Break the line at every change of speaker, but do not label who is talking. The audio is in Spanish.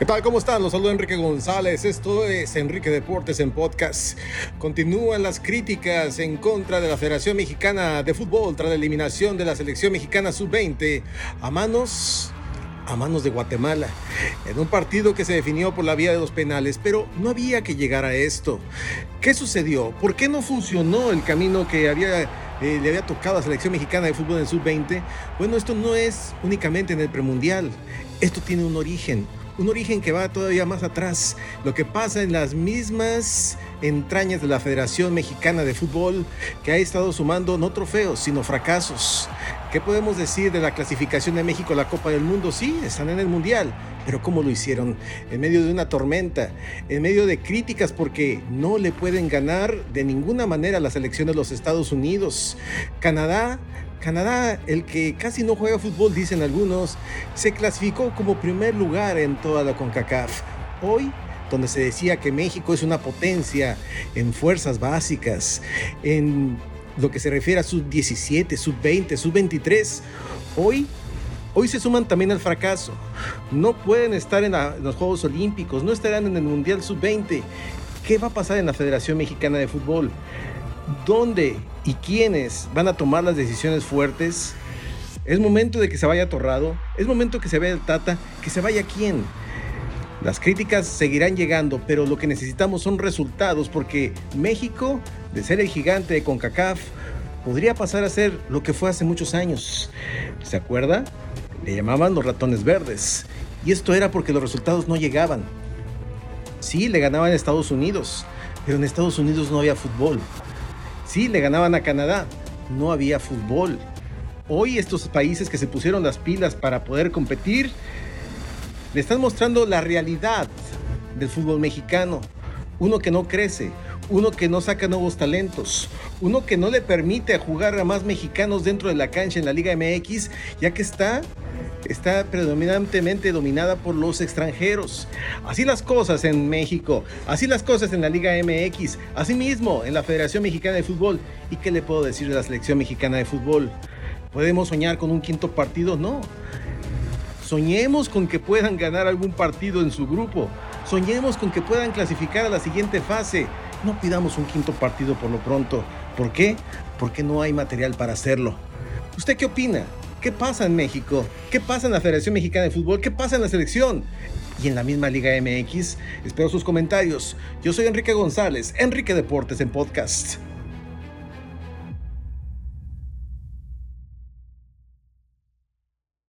¿Qué tal? ¿Cómo están? Los saludo Enrique González. Esto es Enrique Deportes en Podcast. Continúan las críticas en contra de la Federación Mexicana de Fútbol tras la eliminación de la selección mexicana sub-20 a manos a manos de Guatemala, en un partido que se definió por la vía de los penales, pero no había que llegar a esto. ¿Qué sucedió? ¿Por qué no funcionó el camino que había, eh, le había tocado a la selección mexicana de fútbol en sub-20? Bueno, esto no es únicamente en el premundial, esto tiene un origen, un origen que va todavía más atrás. Lo que pasa en las mismas entrañas de la Federación Mexicana de Fútbol, que ha estado sumando no trofeos, sino fracasos. ¿Qué podemos decir de la clasificación de México a la Copa del Mundo? Sí, están en el Mundial, pero ¿cómo lo hicieron? En medio de una tormenta, en medio de críticas porque no le pueden ganar de ninguna manera a la selección de los Estados Unidos. Canadá Canadá, el que casi no juega fútbol, dicen algunos, se clasificó como primer lugar en toda la CONCACAF. Hoy, donde se decía que México es una potencia en fuerzas básicas, en lo que se refiere a sub-17, sub-20, sub-23, hoy Hoy se suman también al fracaso. No pueden estar en, en, los Juegos Olímpicos, no estarán en el Mundial Sub-20. ¿Qué va a pasar en la Federación Mexicana de Fútbol? ¿Dónde y quiénes van a tomar las decisiones fuertes. Es momento de que se vaya Torrado, es momento que se vaya el Tata, que se vaya quién. Las críticas seguirán llegando, pero lo que necesitamos son resultados porque México, de ser el gigante de CONCACAF, podría pasar a ser lo que fue hace muchos años. ¿Se acuerda? Le llamaban los ratones verdes. Y esto era porque los resultados no llegaban. Sí, le ganaban a Estados Unidos, pero en Estados Unidos no había fútbol. Sí, le ganaban a Canadá. No había fútbol. Hoy estos países que se pusieron las pilas para poder competir, le están mostrando la realidad del fútbol mexicano. Uno que no crece, uno que no saca nuevos talentos, uno que no le permite jugar a más mexicanos dentro de la cancha en la Liga MX, ya que está está predominantemente dominada por los extranjeros. Así las cosas en México, así las cosas en la Liga MX, así mismo en la Federación Mexicana de Fútbol. ¿Y qué le puedo decir de la Selección Mexicana de Fútbol? ¿Podemos soñar con un quinto partido? No. Soñemos con que puedan ganar algún partido en su grupo. Soñemos con que puedan clasificar a la siguiente fase. No pidamos un quinto partido por lo pronto. ¿Por qué? Porque no hay material para hacerlo. ¿Usted qué opina? ¿Qué pasa en México? ¿Qué pasa en la Federación Mexicana de Fútbol? ¿Qué pasa en la selección? Y en la misma Liga MX. Espero sus comentarios. Yo soy Enrique González, Enrique Deportes en podcast.